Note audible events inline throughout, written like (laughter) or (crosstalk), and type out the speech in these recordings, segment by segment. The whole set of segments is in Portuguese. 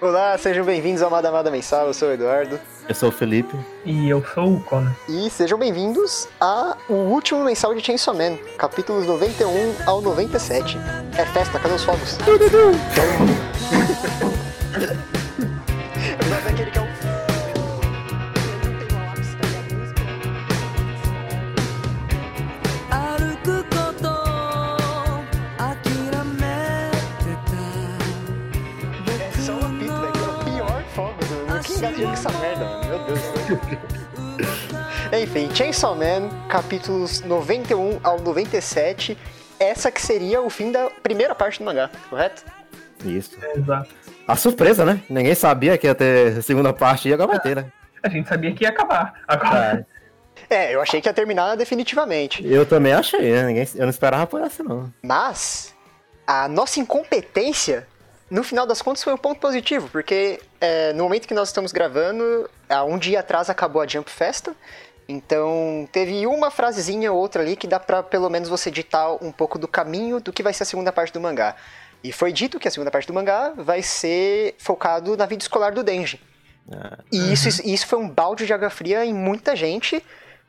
Olá, sejam bem-vindos ao Amada Amada Mensal, eu sou o Eduardo. Eu sou o Felipe. E eu sou o Conan. E sejam bem-vindos ao último mensal de Chainsaw Man, capítulos 91 ao 97. É festa, cadê os fogos? Chainsaw Man, capítulos 91 ao 97. Essa que seria o fim da primeira parte do mangá, correto? Isso. Exato. A surpresa, né? Ninguém sabia que ia ter segunda parte e agora vai ter, né? A gente sabia que ia acabar. Agora, (laughs) É, eu achei que ia terminar definitivamente. Eu também achei, né? Ninguém, eu não esperava por essa, não. Mas a nossa incompetência, no final das contas, foi um ponto positivo, porque é, no momento que nós estamos gravando, há um dia atrás acabou a Jump Festa. Então, teve uma frasezinha ou outra ali que dá pra pelo menos você ditar um pouco do caminho do que vai ser a segunda parte do mangá. E foi dito que a segunda parte do mangá vai ser focado na vida escolar do Denji. Ah, E isso, isso foi um balde de água fria em muita gente,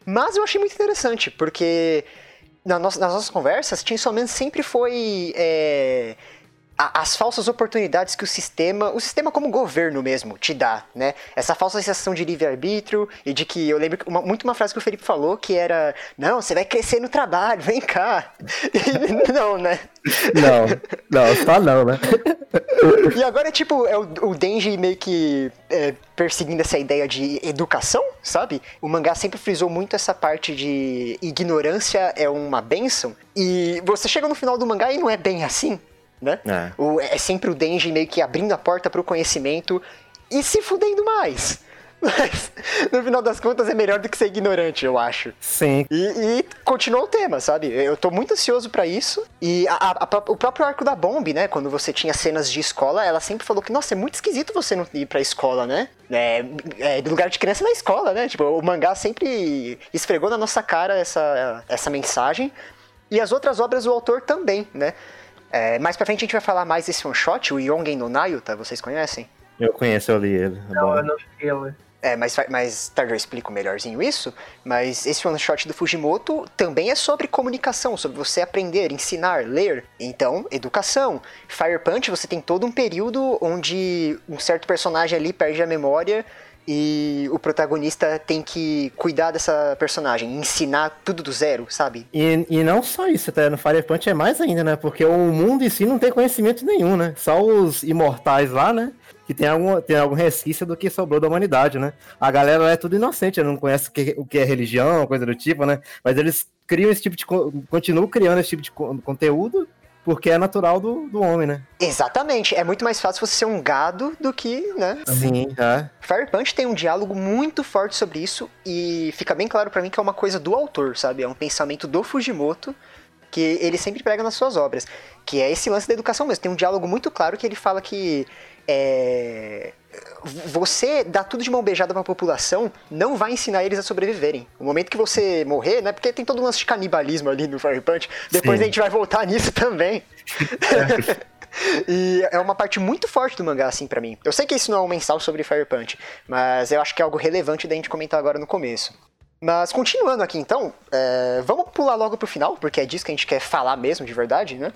mas eu achei muito interessante, porque na nossa- nas nossas conversas, Chainsaw Man sempre foi é, a- as falsas oportunidades que o sistema, o sistema como governo mesmo, te dá, né? Essa falsa sensação de livre-arbítrio e de que, eu lembro uma- muito uma frase que o Felipe falou, que era, não, você vai crescer no trabalho, vem cá. (laughs) E não, né? Não, não, só não, né? E agora, tipo, é o, o Denji meio que é, perseguindo essa ideia de educação, sabe? O mangá sempre frisou muito essa parte de ignorância é uma benção. E você chega no final do mangá e não é bem assim, né? É. O- é sempre o Denji meio que abrindo a porta pro conhecimento e se fudendo mais. (laughs) Mas, no final das contas, é melhor do que ser ignorante, eu acho. Sim. E, e continuou o tema, sabe? Eu tô muito ansioso pra isso. E a- a- a o próprio arco da Bomb, né? Quando você tinha cenas de escola, ela sempre falou que, nossa, é muito esquisito você não ir pra escola, né? É, é, do lugar de criança na escola, né? Tipo, o mangá sempre esfregou na nossa cara essa, essa mensagem. E as outras obras do autor também, né? É, mais pra frente a gente vai falar mais desse one shot, o Yongen no Nayuta, vocês conhecem? Eu conheço, eu li ele. É não, bom. eu não cheguei a ler. É, mas mais tarde eu explico melhorzinho isso. Mas esse one shot do Fujimoto também é sobre comunicação, sobre você aprender, ensinar, ler. Então, educação. Fire Punch, você tem todo um período onde um certo personagem ali perde a memória e o protagonista tem que cuidar dessa personagem, ensinar tudo do zero, sabe? E, e não só isso, até no Fire Punch é mais ainda, né? Porque o mundo em si não tem conhecimento nenhum, né? Só os imortais lá, né? Que tem algum, tem algum resquício do que sobrou da humanidade, né? A galera é tudo inocente, não conhece o que, o que é religião, coisa do tipo, né? Mas eles criam esse tipo de. co- continuam criando esse tipo de co- conteúdo porque é natural do, do homem, né? Exatamente, é muito mais fácil você ser um gado do que, né? Sim, é. Fire Punch tem um diálogo muito forte sobre isso e fica bem claro pra mim que é uma coisa do autor, sabe? É um pensamento do Fujimoto que ele sempre prega nas suas obras, que é esse lance da educação mesmo. Tem um diálogo muito claro que ele fala que é, você dar tudo de mão beijada pra população não vai ensinar eles a sobreviverem. O momento que você morrer, né? Porque tem todo um lance de canibalismo ali no Fire Punch. Depois Sim. a gente vai voltar nisso também. (laughs) E é uma parte muito forte do mangá, assim, pra mim. Eu sei que isso não é um mensal sobre Fire Punch, mas eu acho que é algo relevante da gente comentar agora no começo. Mas continuando aqui então, é, vamos pular logo pro final, porque é disso que a gente quer falar mesmo, de verdade, né?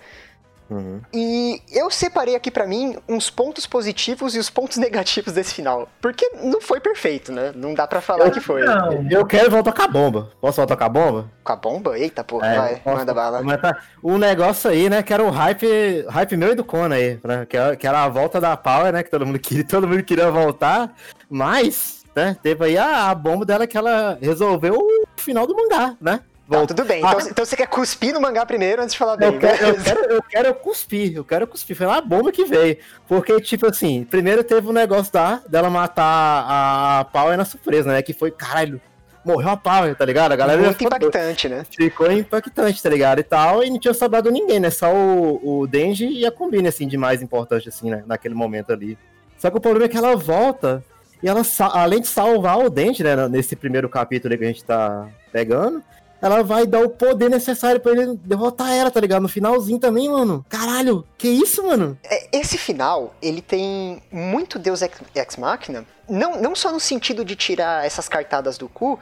Uhum. E eu separei aqui pra mim uns pontos positivos e os pontos (laughs) negativos desse final. Porque não foi perfeito, né? Não dá pra falar que foi. Não, Eu quero voltar com a bomba. Posso voltar com a bomba? Com a bomba? Eita, porra, É, vai, posso manda bala. comentar? O negócio aí, né, que era o hype, hype meu e do Kona aí, né, que, era, que era a volta da Power, né, que todo mundo queria, (laughs) todo mundo queria voltar, mas, né, teve aí a, a bomba dela que ela resolveu o final do mangá, né? Voltou. tudo bem. Ah, Então, então você quer cuspir no mangá primeiro antes de falar bem. eu quero, eu, quero, eu quero cuspir, eu quero cuspir. Foi uma bomba que veio. Porque, tipo assim, primeiro teve o negócio da, dela matar a Power na surpresa, né? Que foi, caralho, morreu a Power, tá ligado? A galera Muito impactante, né? Ficou impactante, tá ligado? E tal, e não tinha sobrado ninguém, né? Só o, o Denji e a Combine, assim, de mais importante, assim, né? Naquele momento ali. Só que o problema é que ela volta, e ela, além de salvar o Denji, né? Nesse primeiro capítulo aí que a gente tá pegando, ela vai dar o poder necessário pra ele derrotar ela, tá ligado? No finalzinho também, mano. Caralho, que isso, mano? É, Esse final, ele tem muito Deus Ex, Machina, não, não só no sentido de tirar essas cartadas do cu,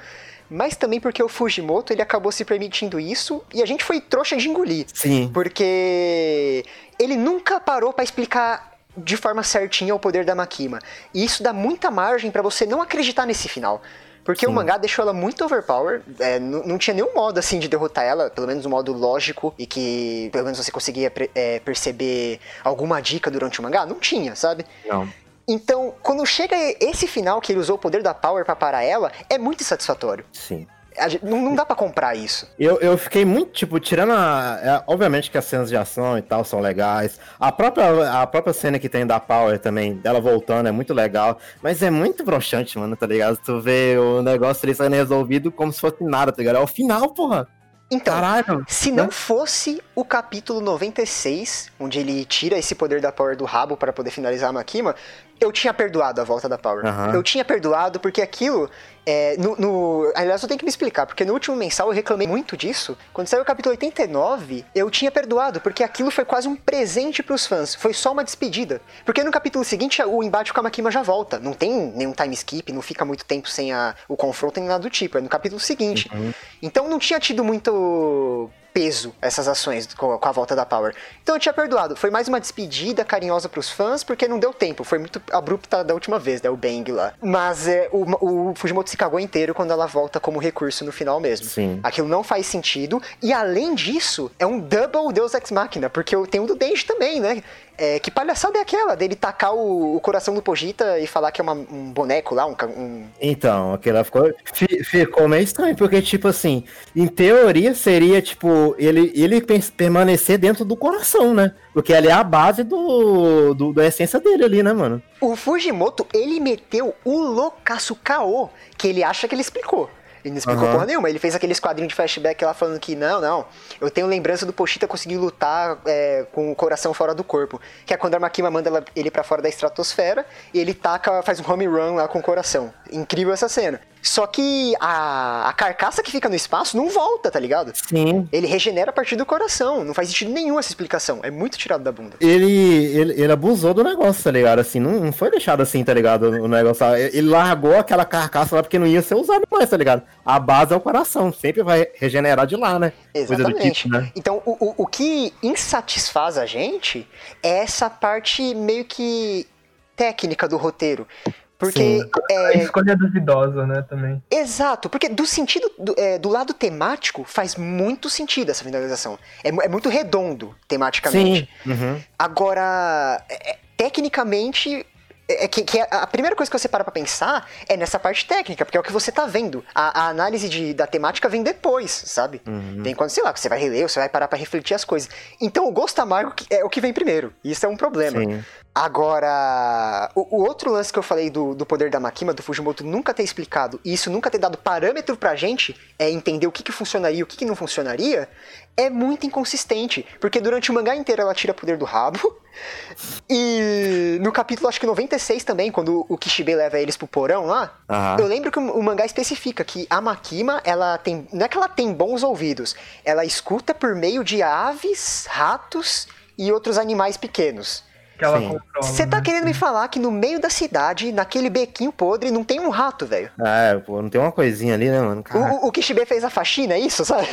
mas também porque o Fujimoto, ele acabou se permitindo isso e a gente foi trouxa de engolir. Sim. Porque ele nunca parou pra explicar de forma certinha o poder da Makima. E isso dá muita margem pra você não acreditar nesse final. Porque o Sim. mangá deixou ela muito overpower, é, não tinha nenhum modo assim de derrotar ela, pelo menos um modo lógico, e que pelo menos você conseguia é, perceber alguma dica durante o mangá. Não tinha, sabe? Não. Então, quando chega esse final que ele usou o poder da Power pra parar ela, é muito satisfatório. Sim. Gente- não, não dá pra comprar isso. Eu, eu fiquei muito, tipo, tirando a. é, obviamente que as cenas de ação e tal são legais. A própria, a própria cena que tem da Power também, dela voltando, é muito legal. Mas é muito broxante, mano, tá ligado? Tu vê o negócio ali sendo resolvido como se fosse nada, tá ligado? É o final, porra. Então, Caralho. Se não fosse o capítulo 96, onde ele tira esse poder da Power do rabo para poder finalizar a Makima, eu tinha perdoado a volta da Power. Aham. Eu tinha perdoado porque aquilo. É, no, no- aliás, eu tenho que me explicar, porque no último mensal eu reclamei muito disso. Quando saiu o capítulo 89, eu tinha perdoado, porque aquilo foi quase um presente pros fãs. Foi só uma despedida. Porque no capítulo seguinte o embate com a Makima já volta. Não tem nenhum time skip, não fica muito tempo sem a- o confronto nem nada do tipo. É no capítulo seguinte. Então não tinha tido muito peso essas ações com a volta da Power. Então eu tinha perdoado. Foi mais uma despedida carinhosa pros fãs, porque não deu tempo. Foi muito abrupta da última vez, né? O Bang lá. Mas é, o, o Fujimoto se cagou inteiro quando ela volta como recurso no final mesmo. Sim. Aquilo não faz sentido. E além disso, é um double Deus Ex Machina, porque eu tenho o do Denji também, né? É, que palhaçada é aquela dele tacar o, o coração do Pogita e falar que é uma- um boneco lá, um, um Então, aquela ficou, fi- ficou meio estranho, porque, tipo assim, em teoria seria, tipo, ele, ele permanecer dentro do coração, né? Porque ali é a base do, do, da essência dele ali, né, mano? O Fujimoto, ele meteu o loucaço caô que ele acha que ele explicou. Ele não explicou Aham. porra nenhuma. Ele fez aqueles quadrinhos de flashback lá falando que não, não. Eu tenho lembrança do Pochita conseguir lutar é, com o coração fora do corpo. Que é quando a Makima manda ele pra fora da estratosfera e ele taca, faz um home run lá com o coração. Incrível essa cena. Só que a, a carcaça que fica no espaço não volta, tá ligado? Sim. Ele regenera a partir do coração. Não faz sentido nenhum essa explicação. É muito tirado da bunda. Ele, ele, ele abusou do negócio, tá ligado? Assim, não, não foi deixado assim, tá ligado? O negócio. Ele largou aquela carcaça lá porque não ia ser usado mais, tá ligado? A base é o coração, sempre vai regenerar de lá, né? Coisa do Exatamente. tipo, né? Então, o, o, o que insatisfaz a gente é essa parte meio que técnica do roteiro. Porque, Sim. A é, escolha duvidosa, né, também. exato, porque do sentido, do, é, do lado temático, faz muito sentido essa finalização. É, é muito redondo, tematicamente. Sim. Uhum. Agora, é- é- tecnicamente, é que, que a primeira coisa que você para pra pensar é nessa parte técnica, porque é o que você tá vendo. A, a análise de- da temática vem depois, sabe? Vem quando, sei lá, você vai reler, você vai parar pra refletir as coisas. Então o gosto amargo é o que vem primeiro. E isso é um problema. Sim. Agora, o, o outro lance que eu falei do, do poder da Makima, do Fujimoto nunca ter explicado, e isso nunca ter dado parâmetro pra gente, é entender o que, que funcionaria e o que, que não funcionaria, é muito inconsistente. Porque durante o mangá inteiro ela tira poder do rabo, e no capítulo acho que 96 também, quando o Kishibe leva eles pro porão lá, Aham. eu lembro que o o mangá especifica que a Makima, ela tem. Não é que ela tem bons ouvidos, ela escuta por meio de aves, ratos e outros animais pequenos que ela controla. Você tá né? querendo me falar que no meio da cidade, naquele bequinho podre, não tem um rato, velho? Ah, é, pô, não tem uma coisinha ali, né, mano? O, o Kishibe fez a faxina, é isso, (laughs) sabe?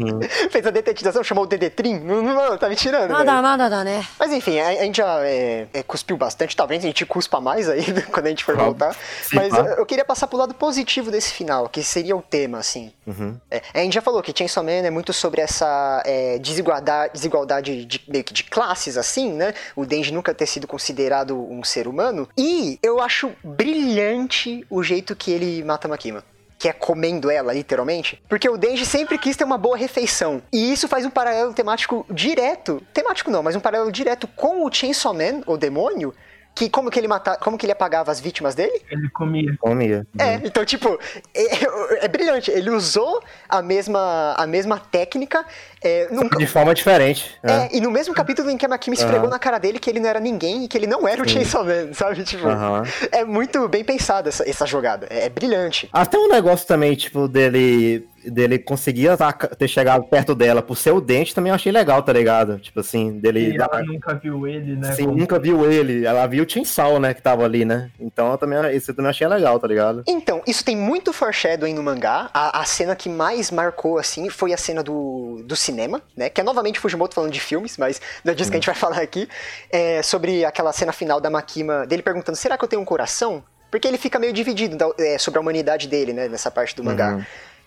Hum. (laughs) fez a detetização, chamou o Dedetrim. não, tá me tirando. Nada, véio. nada, dá, né? Mas enfim, a, a gente já é, é, cuspiu bastante, talvez a gente cuspa mais aí (laughs) quando a gente for voltar. Sim, Mas eu, eu, queria passar pro lado positivo desse final, que seria o tema, assim. Uhum. É, a gente já falou que Chainsaw Man é muito sobre essa é, desigualdade, desigualdade de, de classes, assim, né? O Denji nunca ter sido considerado um ser humano. E eu acho brilhante o jeito que ele mata a Makima. Que é comendo ela, literalmente. Porque o Denji sempre quis ter uma boa refeição. E isso faz um paralelo temático direto. Temático não, mas um paralelo direto com o Chainsaw Man, o demônio. Que como que ele mata, como que ele apagava as vítimas dele? Ele comia. Comia. É, então, tipo, é, é brilhante. Ele usou a mesma, a mesma técnica. É, num- De forma diferente. é, É. e no mesmo capítulo em que a Makima esfregou Aham. na cara dele que ele não era ninguém e que ele não era o Chainsaw Man, sabe? Tipo, Aham. é muito bem pensada essa, essa jogada. É, é brilhante. Até um negócio também, tipo, dele. dele conseguir ataca- ter chegado perto dela por ser o dente, também eu achei legal, tá ligado? Tipo assim, dele. E ela nunca viu ele, né? Sim, como- nunca viu ele. Ela viu o Tinsal, né, que tava ali, né? Então eu também, esse eu também achei legal, tá ligado? Então, isso tem muito foreshadowing no mangá. A, a cena que mais marcou, assim, foi a cena do, do cinema, né? Que é novamente Fujimoto falando de filmes, mas não é disso que a gente vai falar aqui. É, sobre aquela cena final da Makima, dele perguntando, será que eu tenho um coração? Porque ele fica meio dividido da- é, sobre a humanidade dele, né? Nessa parte do mangá. Uhum.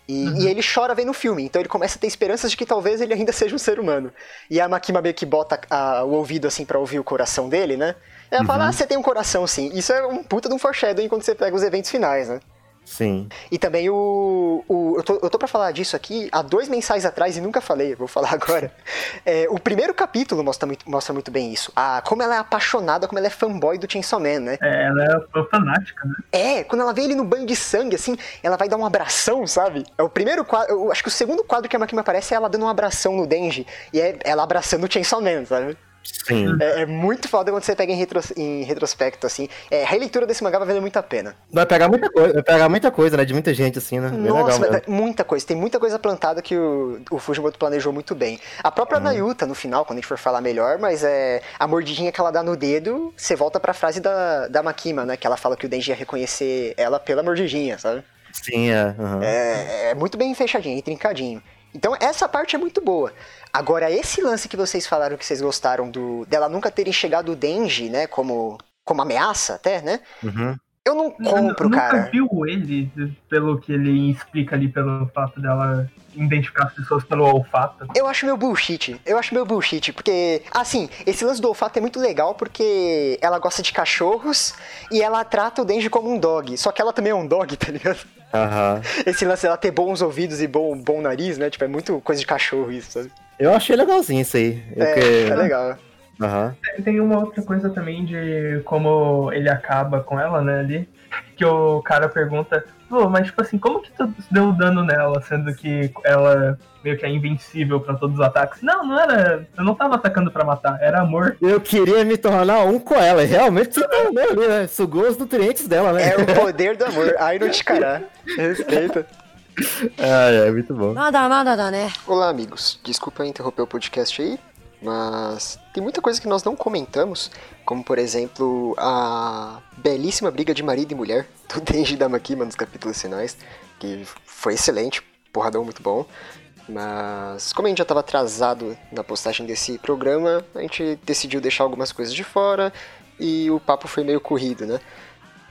E, e ele chora vendo o filme, então ele começa a ter esperanças de que talvez ele ainda (laughs) seja um ser humano. E a Makima meio que bota a- o ouvido assim pra ouvir o coração dele, né? Ela fala, ah, você tem um coração sim. Isso é um puta de um foreshadowing quando você pega os eventos finais, né? Sim. E também o. o eu, tô, eu tô pra falar disso aqui há dois mensais atrás e nunca falei, eu vou falar agora. (laughs) É, o primeiro capítulo mostra muito, mostra muito bem isso. A, como ela é apaixonada, como ela é fanboy do Chainsaw Man, né? É, ela é fanática, né? É, quando ela vê ele no banho de sangue, assim, ela vai dar um abração, sabe? É o primeiro quadro. Eu acho que o segundo quadro que a Makima aparece é ela dando um abração no Denji. E é ela abraçando o Chainsaw Man, sabe? Sim. É, é muito foda quando você pega em, retros- em retrospecto, assim. É, a releitura desse mangá vai valer muito a pena. Vai pegar muita coisa, vai pegar muita coisa, né? De muita gente, assim, né? Bem Nossa, legal muita coisa. Tem muita coisa plantada que o, o Fujimoto planejou muito bem. A própria Nayuta, no final, quando a gente for falar melhor, mas é a mordidinha que ela dá no dedo, você volta pra frase da, da Makima, né? Que ela fala que o Denji ia reconhecer ela pela mordidinha, sabe? Sim, é. aham. É, é muito bem fechadinho e trincadinho. Então essa parte é muito boa. Agora, esse lance que vocês falaram que vocês gostaram do dela nunca terem chegado o Denji, né, como, como ameaça até, né? Uhum. Eu não compro, Eu nunca cara. viu ele, pelo que ele explica ali, pelo fato dela identificar as pessoas pelo olfato. Eu acho meio bullshit. Eu acho meio bullshit, porque, assim, esse lance do olfato é muito legal porque ela gosta de cachorros e ela trata o Denji como um dog. Só que ela também é um dog, (laughs) tá ligado? Aham. Esse lance dela ter bons ouvidos e bom, bom nariz, né? Tipo, é muito coisa de cachorro isso, sabe? Eu achei legalzinho isso aí. É, porque- é legal. Aham. Tem uma outra coisa também de como ele acaba com ela, né, ali que o cara pergunta, pô, mas tipo assim, como que tu deu dano nela, sendo que ela meio que é invencível para todos os ataques? Não, não era. Eu não tava atacando para matar, era amor. Eu queria me tornar um com ela, realmente você tá ali, né? Sugou os nutrientes dela, né? É o poder do amor, aí não te cará. Respeita. (laughs) Ah, é, muito bom. Nada, nada, nada, né? Olá, amigos. Desculpa interromper o podcast aí, mas tem muita coisa que nós não comentamos, como por exemplo a belíssima briga de marido e mulher (laughs) do Denji e da Makima nos capítulos finais, que foi excelente, porradão muito bom. Mas como a gente já estava atrasado na postagem desse programa, a gente decidiu deixar algumas coisas de fora e o papo foi meio corrido, né?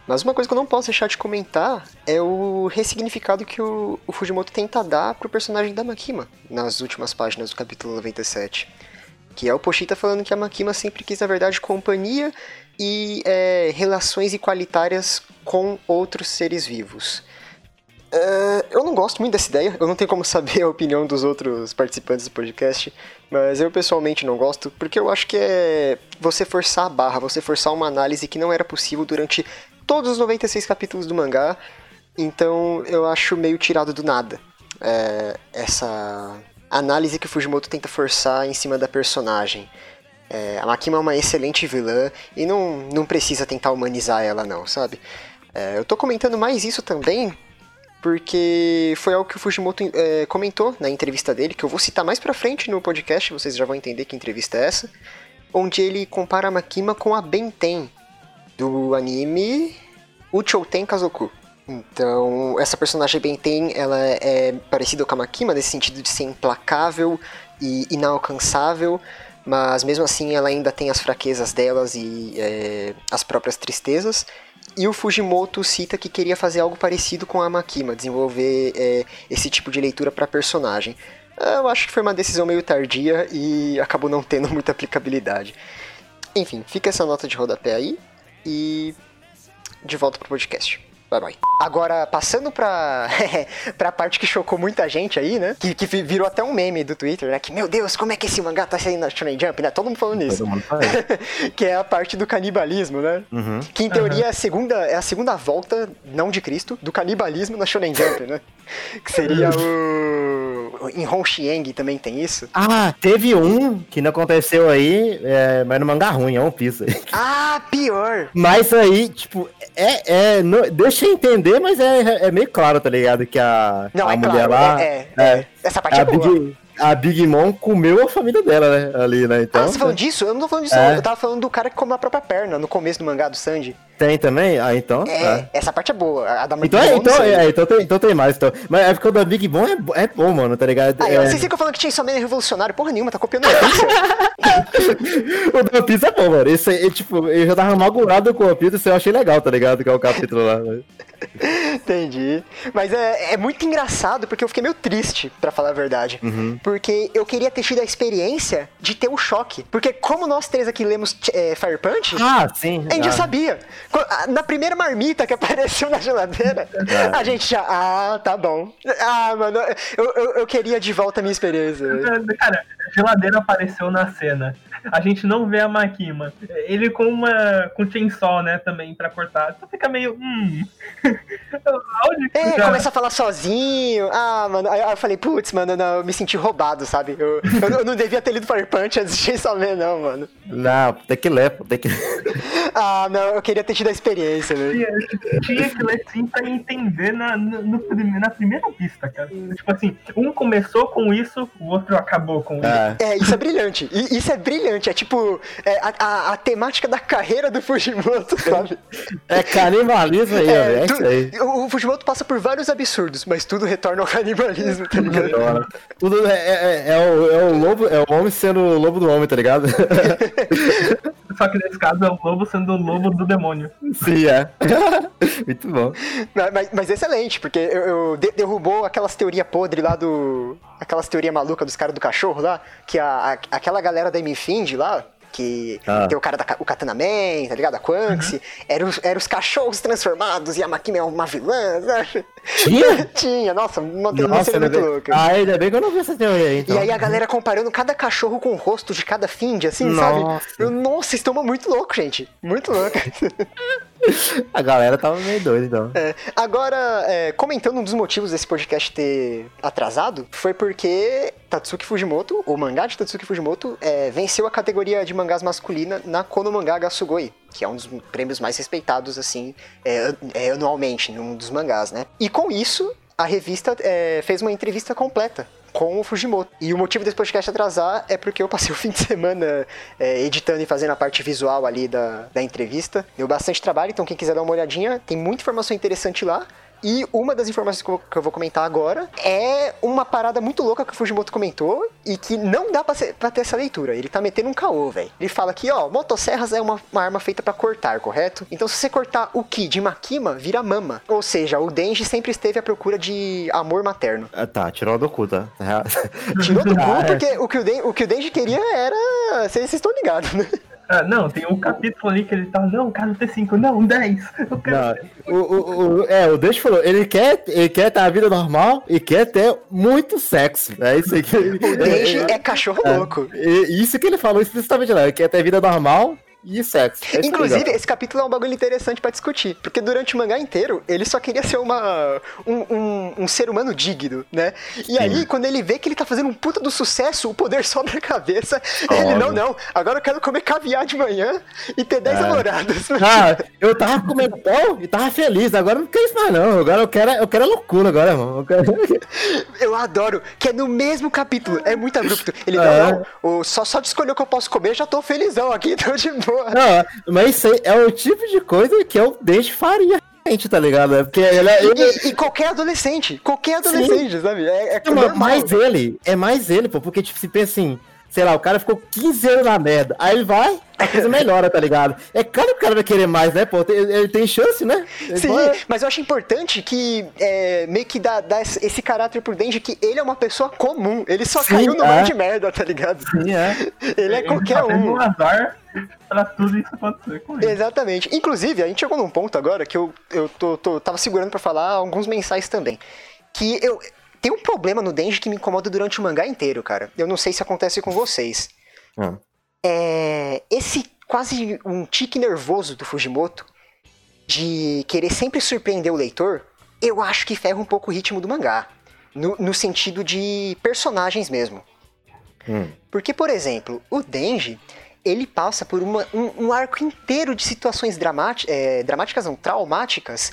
Mas uma coisa que eu não posso deixar de comentar é o ressignificado que o, o Fujimoto tenta dar pro personagem da Makima nas últimas páginas do capítulo 97. Que é o Pochita falando que a Makima sempre quis, na verdade, companhia e é, relações igualitárias com outros seres vivos. É, eu não gosto muito dessa ideia, eu não tenho como (laughs) saber a opinião dos outros participantes do podcast, mas eu pessoalmente não gosto, porque eu acho que é você forçar a barra, você forçar uma análise que não era possível durante todos os 96 capítulos do mangá, então eu acho meio tirado do nada é, essa análise que o Fujimoto tenta forçar em cima da personagem. É, a Makima é uma excelente vilã e não, não precisa tentar humanizar ela não, sabe? É, eu tô comentando mais isso também porque foi algo que o Fujimoto é, comentou na entrevista dele, que eu vou citar mais pra frente no podcast, vocês já vão entender que entrevista é essa, onde ele compara a Makima com a Benten do anime Uchouten Kazoku. Então, essa personagem Benten, ela é parecida com a Makima nesse sentido de ser implacável e inalcançável, mas mesmo assim ela ainda tem as fraquezas delas e é, as próprias tristezas. E o Fujimoto cita que queria fazer algo parecido com a Makima, desenvolver é, esse tipo de leitura para personagem. Eu acho que foi uma decisão meio tardia e acabou não tendo (laughs) muita aplicabilidade. Enfim, fica essa nota de rodapé aí e de volta pro podcast. Bye bye. Agora, passando pra, (laughs) pra parte que chocou muita gente aí, né? Que, que virou até um meme do Twitter, né? Que, meu Deus, como é que esse mangá tá saindo na Shonen Jump, né? Todo mundo falando isso. Mundo (laughs) que é a parte do canibalismo, né? Uhum. Que em teoria é, a segunda, é a segunda volta, não de Cristo, do canibalismo na Shonen Jump, né? Que seria o... Em Honshieng também tem isso. Ah, teve um que não aconteceu aí, é, mas no mangá ruim, é um piso. (laughs) Ah, pior! Mas aí, tipo, É, é, não- deixa eu entender, mas é, é meio claro, tá ligado? Que a, Não, a é mulher claro. lá. é, é, é. Essa parte é boa. Big, a Big Mom comeu a família dela, né? Ali, né? Então. ah, você tá falando disso? Eu não tô falando disso, É. não. Eu tava falando do cara que comeu a própria perna no começo do mangá do Sanji. Tem também? Ah, então. É, tá. essa parte é boa. A da Então, é, então, sei. é, então, tem, então tem mais. Então. Mas é porque o da Big Mom é, é bom, mano, tá ligado? Ah, é, vocês ficam falando que Man é revolucionário, porra nenhuma, tá copiando (laughs) o da One Piece é bom, mano. Esse aí, tipo, eu já tava amargurado com o One Piece, isso eu achei legal, tá ligado? Que é o capítulo lá. mas- (laughs) Entendi. Mas é, é muito engraçado porque eu fiquei meio triste, pra falar a verdade. Uhum. Porque eu queria ter tido a experiência de ter o choque. Porque como nós três aqui lemos é, Fire Punch, Ah, sim. a gente já ah. sabia. Na primeira marmita que apareceu na geladeira, É. a gente já. Ah, tá bom. Ah, mano, eu, eu, eu queria de volta a minha experiência. Cara, a geladeira apareceu na cena. A gente não vê a Makima. Ele com uma. com chainsaw, né, também, pra cortar. Então fica meio. Hum. (laughs) É, já- começa a falar sozinho. Ah, mano. Aí eu falei, putz, mano, não, eu me senti roubado, sabe? Eu, eu, não- eu não devia ter lido Fire Punch antes de (laughs) Chainsaw Man, não, mano. Não, tem que ler, pô, tem que. Ah, não, eu queria ter tido a experiência, velho. Tinha, tinha que ler sim pra entender na, no, na primeira vista, cara. Tipo assim, um começou com isso, o outro acabou com isso. Ah, É, isso é brilhante. I- Isso é brilhante. É tipo é, a, a, a temática da carreira do Fujimoto, sabe? é canibalismo aí, ó, é, tu- isso aí. o, Fujimoto passa por vários absurdos, mas tudo retorna ao canibalismo, tá ligado? Tudo é, é, é o, é o lobo, é o homem sendo o lobo do homem, tá ligado? (laughs) Só que nesse caso é o lobo sendo o lobo do demônio. Sim, é. (laughs) Muito bom. Mas, mas- mas excelente, porque eu, eu de- derrubou aquelas teorias podres lá do. Aquelas teorias malucas dos caras do cachorro lá, que a, a- aquela galera da M-Find lá. Que Ah. tem o cara da o Katana Man, tá ligado? A Quanxi. Eram os, era os cachorros transformados e a Makima é uma vilã. sabe? Tinha? (laughs) Tinha, nossa, uma uma cena ainda muito bem- louca. Ah, ainda bem que eu não vi essa teoria aí, então. E aí a galera comparando cada cachorro com o rosto de cada Find, assim, Nossa. sabe? Eu, nossa, vocês estão muito louco, gente. Muito louco. (laughs) (laughs) A galera tava meio doida, então. É, agora, é, comentando um dos motivos desse podcast ter atrasado, foi porque Tatsuki Fujimoto, o mangá de Tatsuki Fujimoto, é, venceu a categoria de mangás masculina na Kono Mangá Gasugoi, que é um dos prêmios mais respeitados, assim, é, é, anualmente, num dos mangás, né? E com isso, a revista é, fez uma entrevista completa com o Fujimoto. E o motivo desse podcast atrasar é porque eu passei o (laughs) fim de semana é, editando e fazendo a parte visual ali da, da entrevista. Deu bastante trabalho, então quem quiser dar uma olhadinha, tem muita informação interessante lá. E uma das informações que eu, vou comentar agora é uma parada muito louca que o Fujimoto comentou e que não dá pra, ser- pra ter essa leitura. Ele tá metendo um caô, velho. Ele fala que, ó, motosserras é uma, uma arma feita pra cortar, correto? Então se você cortar o Ki de Makima, vira mama. Ou seja, o Denji sempre esteve à procura de amor materno. Ah, tá, tirou do cu, tá? Tirou do (laughs) Ah, cu é. porque o que o, Den, o que o Denji queria era. Vocês estão ligados, né? Ah, não, tem um capítulo ali que ele tá, não, quero ter 5, não, 10. Eu quero Não, o, o, o, é, o Deixa falou, ele quer, ele quer ter a vida normal e quer ter muito sexo. É isso aí que ele. O Denji (laughs) é cachorro louco. E- Isso que ele falou explicitamente lá, ele quer ter vida normal e sexo. É aí, Inclusive, ó. esse capítulo é um bagulho interessante pra discutir, porque durante o mangá inteiro ele só queria ser uma um, um, um ser humano digno, né? E aí, quando ele vê que ele tá fazendo um puta do sucesso, o poder (laughs) sobe a cabeça. Ele, não, não, agora eu quero comer caviar de manhã e ter 10 É. namoradas. Ah, (laughs) eu tava comendo pão e tava feliz, agora eu não quero isso mais não, agora eu quero, eu quero a loucura agora, irmão. Eu quero... (laughs) Eu adoro, que é no mesmo capítulo, é muito abrupto. Ele, não, É. não, o- só, só de escolher o que eu posso comer, já tô felizão aqui, tô de boa. Não, mas isso aí é o tipo de coisa que eu deixo faria, gente, tá ligado? É Porque ele, é- ele, E, e qualquer adolescente, qualquer adolescente, sabe? É, é normal. mais ele, é mais ele, pô, porque tipo, se pensa assim, sei lá, o cara ficou 15 anos na merda, aí ele vai, a coisa melhora, tá ligado? É claro que o cara vai querer mais, né, pô, Tem- ele tem chance, né? Ele Sim, vai- mas eu acho importante que é, meio que dá, dá esse caráter pro Denji que ele é uma pessoa comum. Ele só Sim, caiu no é. meio de merda, tá ligado? Sim, é. (laughs) Ele é Ele qualquer tá um. um azar pra tudo isso acontecer com ele. Exatamente. Inclusive, a gente chegou num ponto agora que eu, eu tô, tô- tava segurando pra falar alguns mensais também. Que eu. Tem um problema no Denji que me incomoda durante o mangá inteiro, cara. Eu não sei se acontece com vocês. Ah. É. Esse quase um tique nervoso do Fujimoto de querer sempre surpreender o leitor, eu acho que ferra um pouco o ritmo do mangá. No, no sentido de personagens mesmo. Hum. Porque, por exemplo, o Denji, ele passa por uma- um, um arco inteiro de situações dramáti- é, dramáticas, não, traumáticas,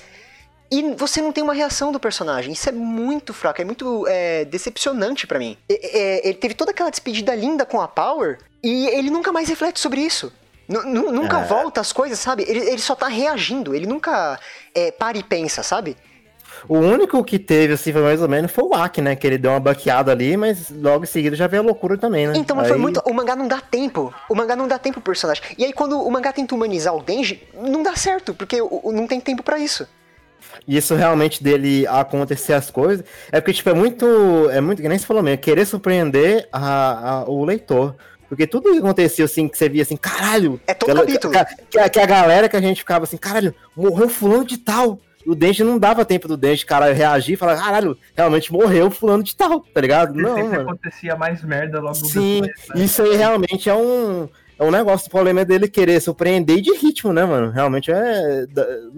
e você não tem uma reação do personagem. Isso é muito fraco, é muito é, decepcionante pra mim. É, é, ele teve toda aquela despedida linda com a Power, e ele nunca mais reflete sobre isso. Nu- nu- nunca É. volta as coisas, sabe? Ele, ele só tá reagindo, ele nunca é, para e pensa, sabe? O único que teve, assim, foi mais ou menos, foi o Aki, né? Que ele deu uma baqueada ali, mas logo em seguida já veio a loucura também, né? Então, mas foi Aí- muito. O mangá não dá tempo. O mangá não dá tempo pro personagem. E aí, quando o mangá tenta humanizar o Denji, não dá certo, porque não tem tempo pra isso. Isso realmente dele acontecer as coisas, é porque, tipo, é muito, é muito, que nem você falou mesmo, querer surpreender a, a- o leitor. Porque tudo que acontecia, assim, que você via assim, caralho... É todo aquela- capítulo. Que, que a- que a galera que a gente ficava assim, caralho, morreu fulano de tal. O Denji não dava tempo do Denji, cara, reagir e falar, caralho, realmente morreu fulano de tal, tá ligado? Não, sempre mano. acontecia mais merda logo Sim, depois. né? isso aí realmente é um, é um negócio. O problema é dele querer surpreender de ritmo, né, mano? Realmente é.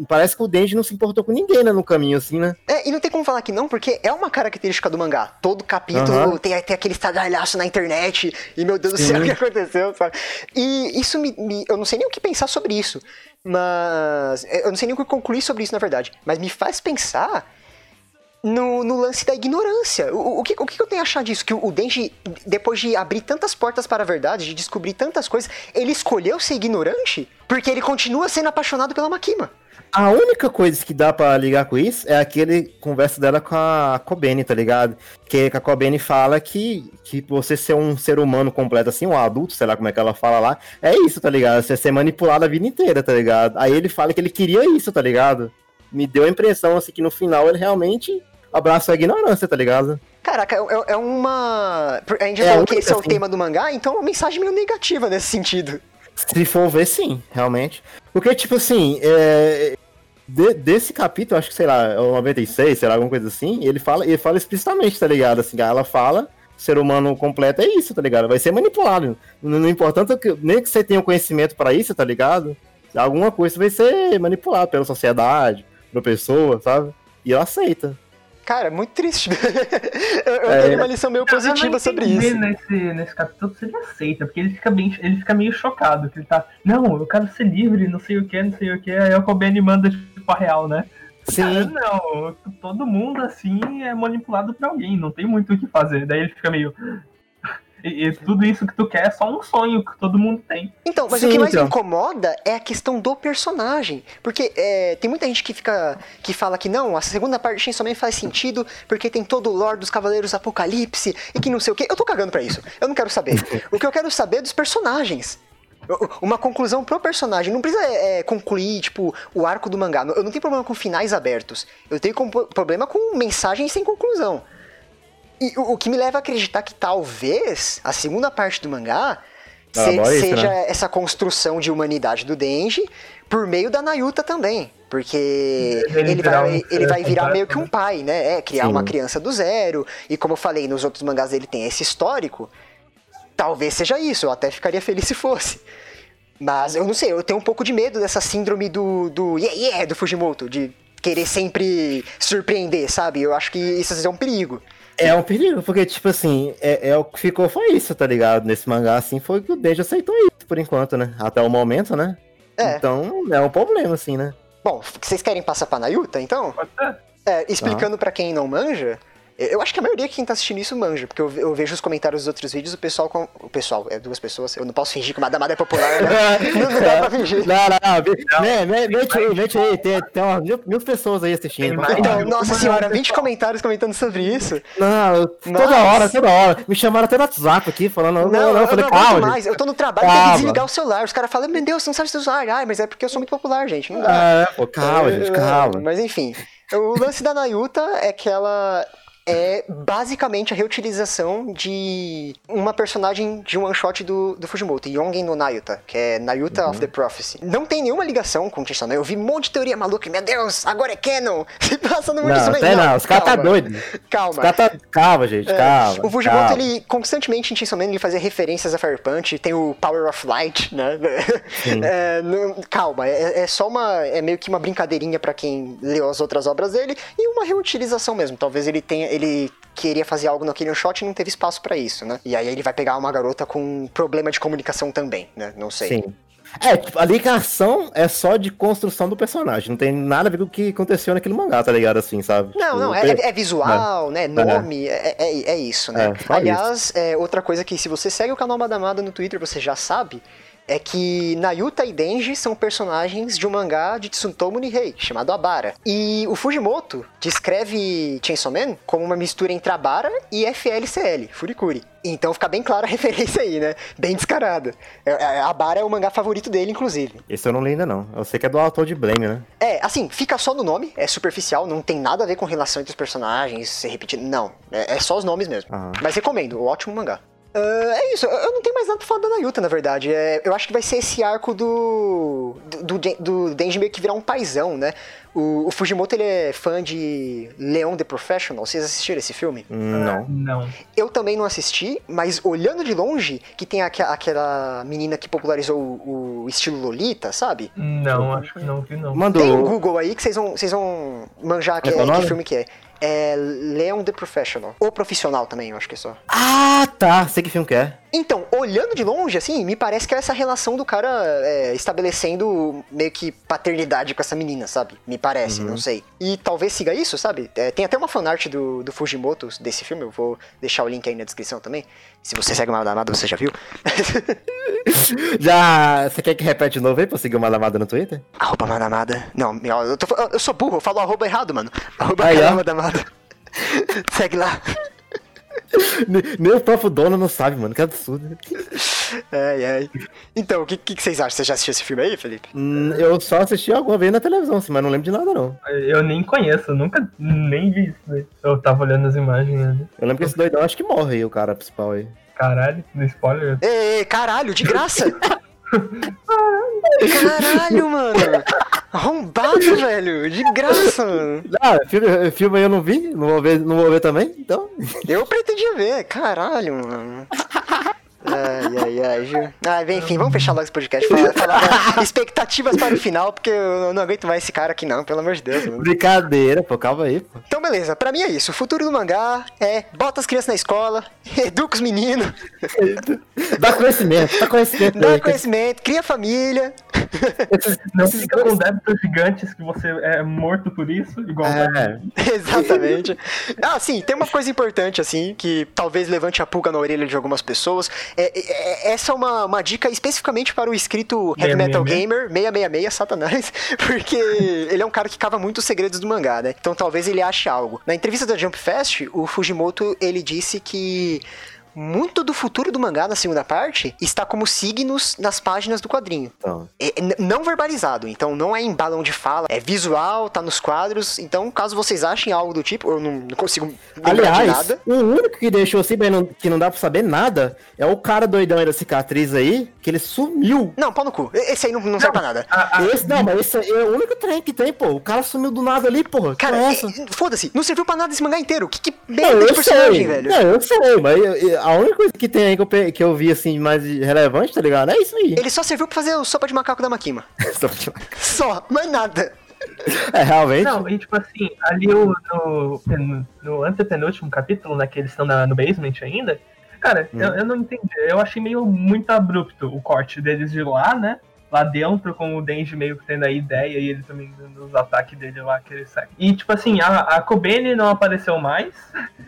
Parece que o Denji não se importou com ninguém, né, no caminho, assim, né? É, e não tem como falar que não, porque é uma característica do mangá. Todo capítulo Aham. tem, tem aquele estadalhaço na internet, e meu Deus do céu, o que aconteceu, sabe? E isso me, me- Eu não sei nem o que pensar sobre isso. Mas. Eu não sei nem o que concluir sobre isso, na verdade. Mas me faz pensar no, no lance da ignorância. O, o que, o que eu tenho a achar disso? Que o, Denji, depois de abrir tantas portas para a verdade, de descobrir tantas coisas, ele escolheu ser ignorante porque ele continua sendo apaixonado pela Makima. A única coisa que dá pra ligar com isso é aquele conversa dela com a Kobeni, tá ligado? Que a Kobeni fala que, que você ser um ser humano completo, assim, um adulto, sei lá como é que ela fala lá, é isso, tá ligado? Você ser manipulado a vida inteira, tá ligado? Aí ele fala que ele queria isso, tá ligado? Me deu a impressão, assim, que no final ele realmente abraçou a ignorância, tá ligado? Caraca, é, é- é uma. A gente É, falou que esse é o assim. tema do mangá, então é uma mensagem meio negativa nesse sentido. Se for ver, sim, realmente. Porque, tipo assim, é, de- desse capítulo, acho que, sei lá, é o 96, sei lá, alguma coisa assim, ele fala, ele fala explicitamente, tá ligado? Assim, ela fala, ser humano completo é isso, tá ligado? Vai ser manipulado. Não, não importa que, nem que você tenha o conhecimento pra isso, tá ligado? Alguma coisa vai ser manipulado pela sociedade, pela pessoa, sabe? E ela aceita. Cara, muito triste. (laughs) eu eu É. tenho uma lição meio Eu não positiva sobre isso. Nesse, nesse capítulo se ele aceita, porque ele fica, bem, ele fica meio chocado, que ele tá, não, eu quero ser livre, não sei o que, não sei o que, aí o Kobeni manda tipo a real, né? Cara, Sim, não, todo mundo assim é manipulado por alguém, não tem muito o que fazer. Daí ele fica meio. E, e tudo isso que tu quer é só um sonho que todo mundo tem. Então, mas Sim, o que mais então. me incomoda é a questão do personagem. Porque é, tem muita gente que fica. que fala que não, a segunda parte de Chainsaw Man faz sentido porque tem todo o lore dos Cavaleiros Apocalipse e que não sei o que. Eu tô cagando pra isso. Eu não quero saber. (laughs) o que eu quero saber é dos personagens. Uma conclusão pro personagem. Não precisa é, concluir, tipo, o arco do mangá. Eu não tenho problema com finais abertos. Eu tenho problema com mensagens sem conclusão. E o, o que me leva a acreditar que talvez a segunda parte do mangá se- Elabora isso, seja né? essa construção de humanidade do Denji por meio da Nayuta também. Porque Ele ele, vai, um ele vai virar meio que um né? pai, né? É, criar Sim. uma criança do zero. E como eu falei, nos outros mangás ele tem esse histórico. Talvez seja isso, eu até ficaria feliz (laughs) se fosse. Mas eu não sei, eu tenho um pouco de medo dessa síndrome do, do yeah, yeah do Fujimoto, de querer sempre surpreender, sabe? Eu acho que isso às vezes é um perigo. É um perigo, porque, tipo assim, é, é o que ficou foi isso, tá ligado? Nesse mangá, assim, foi que o Denji aceitou isso, por enquanto, né? Até o momento, né? É. Então, é um problema, assim, né? Bom, vocês querem passar pra Nayuta, então? Pode ser. É, explicando pra quem não manja, eu acho que a maioria que quem tá assistindo isso manja, porque eu, eu vejo os comentários dos outros vídeos, o pessoal com. O pessoal, é duas pessoas, eu não posso fingir que uma damada é popular, né? (laughs) não, não dá pra fingir. Não, não, não. me- me- Mete aí, mete aí. Tem, tem umas mil, mil pessoas aí assistindo. Mais. Então, nossa senhora, não, 20 pessoal? comentários comentando sobre isso. Não, toda hora, toda hora. Me chamaram até no WhatsApp aqui, falando. Não, não, Não, eu falei, não calma. mais. Eu tô no trabalho, tem que Calma. desligar o celular. Os caras falam, meu Deus, você não sabe se usar. Ai, mas é porque eu sou muito popular, gente. Não dá. Ah, pô, calma, gente, É, calma. Mas enfim, o lance da Nayuta é que ela é basicamente a reutilização de uma personagem de um one shot do, do Fujimoto, Yongen no Nayuta, que é Nayuta Uhum. of the Prophecy. Não tem nenhuma ligação com o Chainsaw Man. Eu vi um monte de teoria maluca, meu Deus, agora é canon. Se (laughs) passa no mundo Não, Man. tem não, os caras tá calma, doido. Calma. Os caras tá. Calma, gente, É, calma. o Fujimoto, calma. ele constantemente em Chainsaw Man, ele fazia referências a Fire Punch, tem o Power of Light, né? (laughs) É, não- calma, é, é só uma. É meio que uma brincadeirinha pra quem leu as outras obras dele e uma reutilização mesmo. Talvez ele tenha. Ele queria fazer algo naquele one shot e não teve espaço pra isso, né? E aí ele vai pegar uma garota com problema de comunicação também, né? Não sei. Sim. É, tipo, a ligação é só de construção do personagem. Não tem nada a ver com o que aconteceu naquele mangá, tá ligado? Assim, sabe? Não, Tipo, não, é, tem- é visual, né? Nome, é, é, é isso, né? É, Aliás, é, outra coisa que se você segue o canal Madamada no Twitter, você já sabe, é que Nayuta e Denji são personagens de um mangá de Tsuntomo Nihei, chamado Abara. E o Fujimoto descreve Chainsaw Man como uma mistura entre Abara e FLCL, Furikuri. Então fica bem clara a (laughs) referência aí, né? Bem descarada. É, é, Abara é o mangá favorito dele, inclusive. Esse eu não li ainda, não. Eu sei que é do autor de Blame, né? É, assim, fica só no nome, é superficial, não tem nada a ver com relação entre os personagens, ser repetido. Não, é, é só os nomes mesmo. Aham. Mas recomendo, ótimo mangá. Ah, é isso, eu não tenho mais nada pra falar da Nayuta, na verdade. É, eu acho que vai ser esse arco do. do, do, do Denji meio que virar um paizão, né? O, o Fujimoto ele é fã de Leon the Professional. Vocês assistiram esse filme? Não. Não. Eu também não assisti, mas olhando de longe, que tem aque- aquela menina que popularizou o, o estilo Lolita, sabe? Não, acho que não vi, não. Mandou. Tem um Google aí que vocês vão, vocês vão manjar que, é que é que filme que é. É Leon the Professional. Ou Profissional também, eu acho que é só. Ah, tá. Sei que filme que é. Então, olhando de longe, assim, me parece que é essa relação do cara é, estabelecendo meio que paternidade com essa menina, sabe? Me parece, Uhum. não sei. E talvez siga isso, sabe? É, tem até uma fanart do, do Fujimoto desse filme, eu vou deixar o link aí na descrição também. Se você segue o Madamada, você já viu? (laughs) Já. Você quer que repete de novo aí pra seguir uma lamada no Twitter? Arroba Madamada. Não, eu, tô- eu sou burro, eu falo arroba errado, mano. Arroba Aí, ó. Madamada. (laughs) Segue lá. (laughs) Ne- Nem o próprio dono não sabe, mano. Que absurdo. Ai, ai. Então, o que, que, vocês acham? Você já assistiu esse filme aí, Felipe? Hum, Eu só assisti alguma vez na televisão, assim, mas não lembro de nada, não. Eu nem conheço, eu nunca nem vi isso. daí. Eu tava olhando as imagens ali. Eu lembro que esse doidão acho que morre aí, o cara principal aí. Caralho, no spoiler. Ei, caralho, de graça! (laughs) Caralho, mano! Arrombado, velho! De graça, mano! Ah, filme, filme eu não vi, não vou ver, não vou ver também, então. Eu pretendia ver, caralho, mano. Ai, ai, ai, viu? Ah, bem, enfim, vamos fechar logo esse podcast. (laughs) Falar, falar expectativas para o final, porque eu não aguento mais esse cara aqui, não, pelo amor de Deus, mano. Brincadeira, pô, calma aí, pô. Então, beleza, pra mim é isso. O futuro do mangá é bota as crianças na escola, (laughs) educa os meninos, (laughs) Dá conhecimento, dá conhecimento. dá aí, conhecimento, cria família. Não fica com débitos gigantes que você é morto por isso, igual É, Exatamente. Ah, sim, tem uma coisa importante, assim, que talvez levante a pulga na orelha de algumas pessoas. É, é- é- essa é uma, uma dica especificamente para o inscrito Heavy Metal 666. Gamer 666, Satanás, (laughs) porque ele é um cara que cava muito os segredos do mangá, né? Então talvez ele ache algo. Na entrevista da Jump Fest, o Fujimoto, ele disse que muito do futuro do mangá na segunda parte está como signos nas páginas do quadrinho. então. É, não verbalizado, então não é em balão de fala, é visual, tá nos quadros. Então, caso vocês achem algo do tipo, eu não, não consigo lembrar de Aliás, nada. o único que deixou assim, bem, não- que não dá pra saber nada, é o cara doidão aí da cicatriz aí, que ele sumiu. Não, pau no cu. Esse aí não, não serve pra nada. A- a- Esse, não, mas esse aí é o único trem que tem, pô. O cara sumiu do nada ali, porra. Cara, é é- foda-se, não serviu pra nada esse mangá inteiro. Que, que Não, merda de personagem, sei, velho. Não, eu sei, mas a única coisa que tem aí que eu, que eu vi, assim, mais relevante, tá ligado? É isso aí. Ele só serviu pra fazer o sopa de macaco da Makima. Só pra te- Só, mais nada. é, realmente. Não, e tipo assim, ali o, no, no, no antepenúltimo capítulo, né, que eles estão na- no basement ainda, cara, Hum. eu, eu não entendi. Eu achei meio muito abrupto o corte deles de lá, né? Lá dentro, com o Denji meio que tendo a ideia e ele também dando os ataques dele lá que ele segue. E tipo assim, a, a Kobene não apareceu mais.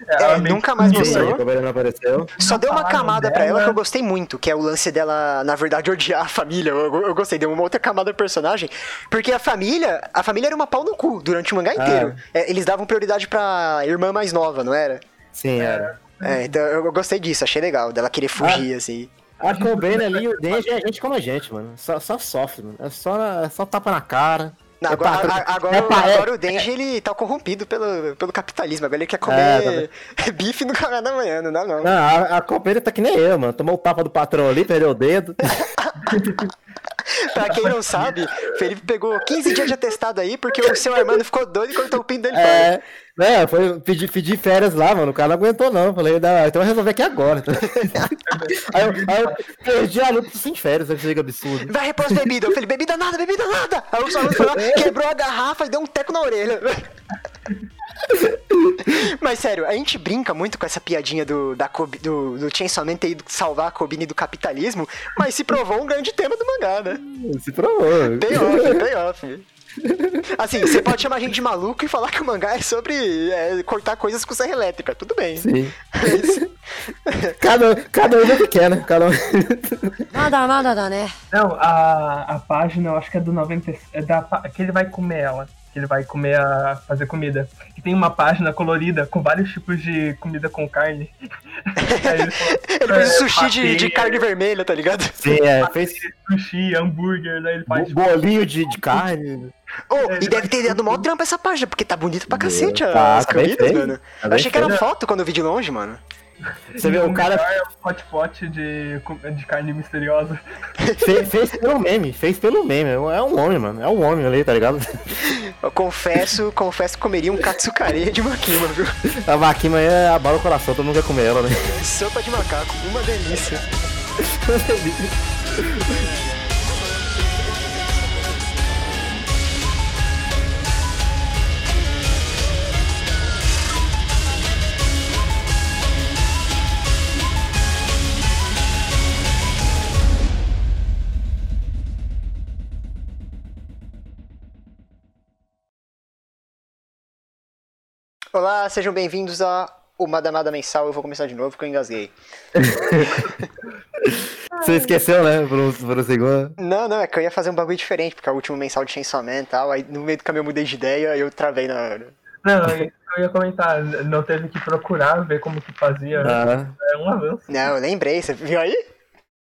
Ela meio nunca mais mostrou. não apareceu. Só Não deu uma camada pra ela que eu gostei muito, que é o lance dela, na verdade, odiar a família. Eu, eu gostei, deu uma outra camada pro personagem. Porque a família, a família era uma pau no cu durante o mangá inteiro. É, eles davam prioridade pra irmã mais nova, não era? Sim, era. É, então eu, eu gostei disso, achei legal, dela querer fugir, assim. A Cobain ali e o Denji é gente como a gente, mano. Só, só sofre, mano. É só, é só tapa na cara. Não, É agora, pra- a- agora, é pra- é- agora o Denji, ele tá corrompido pelo, pelo capitalismo. Agora ele quer comer (laughs) bife no café da manhã, não dá não. Não, a, a Cobain tá que nem eu, mano. Tomou o tapa do patrão ali, perdeu o dedo. (laughs) (laughs) Pra quem não sabe, Felipe pegou 15 dias de atestado aí porque o seu Armando ficou doido e cortou o pinto dele fora. É, né, foi pedir pedir férias lá, mano. O cara não aguentou, não. Falei, não, então eu vou resolver aqui agora. (laughs) aí, eu, aí eu perdi a luta sem férias, eu chega absurdo. Vai repor as bebidas. Eu falei, bebida nada, bebida nada. Aí o foi lá, quebrou a garrafa e deu um teco na orelha. (laughs) Mas sério, a gente brinca muito com essa piadinha do, da, do, do Chainsaw Man ter ido salvar a Kobini do capitalismo, mas se provou um grande tema do mangá, né? Se provou. Tem off, tem off. Assim, você pode chamar a gente de maluco e falar que o mangá é sobre é, cortar coisas com serra elétrica, tudo bem. Sim. É mas... (laughs) cada, cada um é que quer, né? Cada um... Nada, nada, né? Não, a, a página, eu acho que é do 90. É da, que ele vai comer ela. Que ele vai comer a. fazer comida. E tem uma página colorida com vários tipos de comida com carne. (laughs) Ele fez é, sushi de, de carne vermelha, tá ligado? Sim, é. Fez Sushi, hambúrguer, daí ele faz. bo- bolinho de, de carne. Oh, Ele e deve ter dado mó trampo essa página, porque tá bonita pra cacete Tá, as tá comidas, mano. Tá Eu achei que era foto quando eu vi de longe, mano. Você vê, o cara é o hot pot de, de carne misteriosa. (laughs) fe- fez pelo meme, fez pelo meme. É um homem, mano. É um homem ali, tá ligado? (laughs) Eu confesso, confesso que comeria um katsukare de maquima, viu? A vaquima aí é abala o coração, todo mundo quer comer ela, né? Sopa de macaco, uma delícia. (laughs) Olá, sejam bem-vindos a uma danada mensal. Eu vou começar de novo porque eu engasguei. (laughs) Você esqueceu, né? Por um, por um segundo. Não, não, é que eu ia fazer um bagulho diferente, porque é o último mensal de Chainsaw Man e tal. Aí no meio do caminho eu mudei de ideia e eu travei na hora. Não, eu eu ia comentar, não teve que procurar ver como que fazia. Ah, É um avanço. Não, eu lembrei, você viu aí?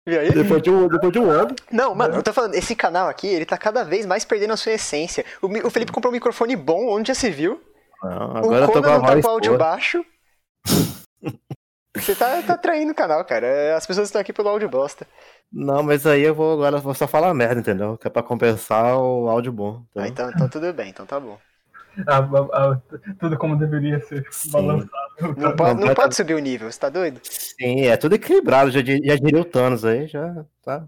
Viu aí? depois, de um, depois de um ano. Não, mano, eu tô falando, esse canal aqui, ele tá cada vez mais perdendo a sua essência. O, o Felipe comprou um microfone bom, onde já se viu. Não, agora eu o não tá com o áudio baixo. Você tá, tá traindo o canal, cara. É, As pessoas estão aqui pelo áudio bosta. Não, mas aí eu vou agora vou só falar merda, entendeu? Que é pra compensar o áudio bom. Ah, entendeu? então, então tudo bem, então tá bom. A- a- a- tudo como deveria ser Sim. balançado. Não pode, não pode subir o nível, você tá doido? Sim, é tudo equilibrado. Já, já diria o Thanos aí, já tá.